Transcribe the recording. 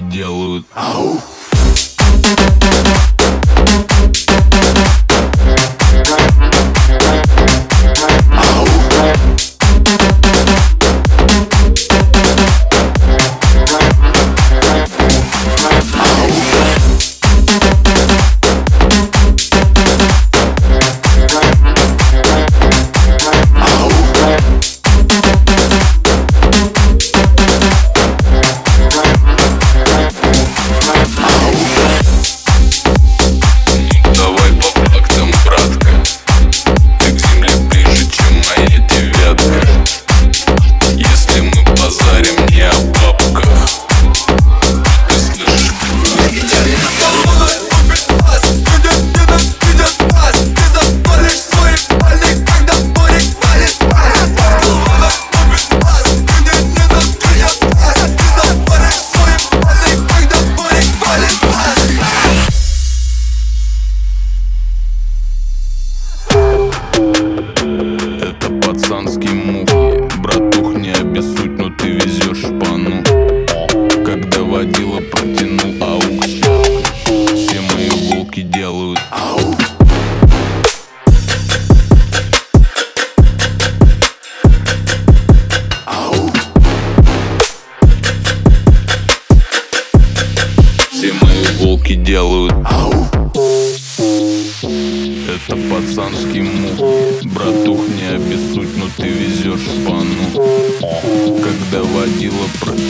делают. Ауф! жбану Когда водила протянул аук Все мои волки делают аук Все мои волки делают ау. это пацанский мух. Братух, не обессудь, но ты везешь пану Как водила протянул аук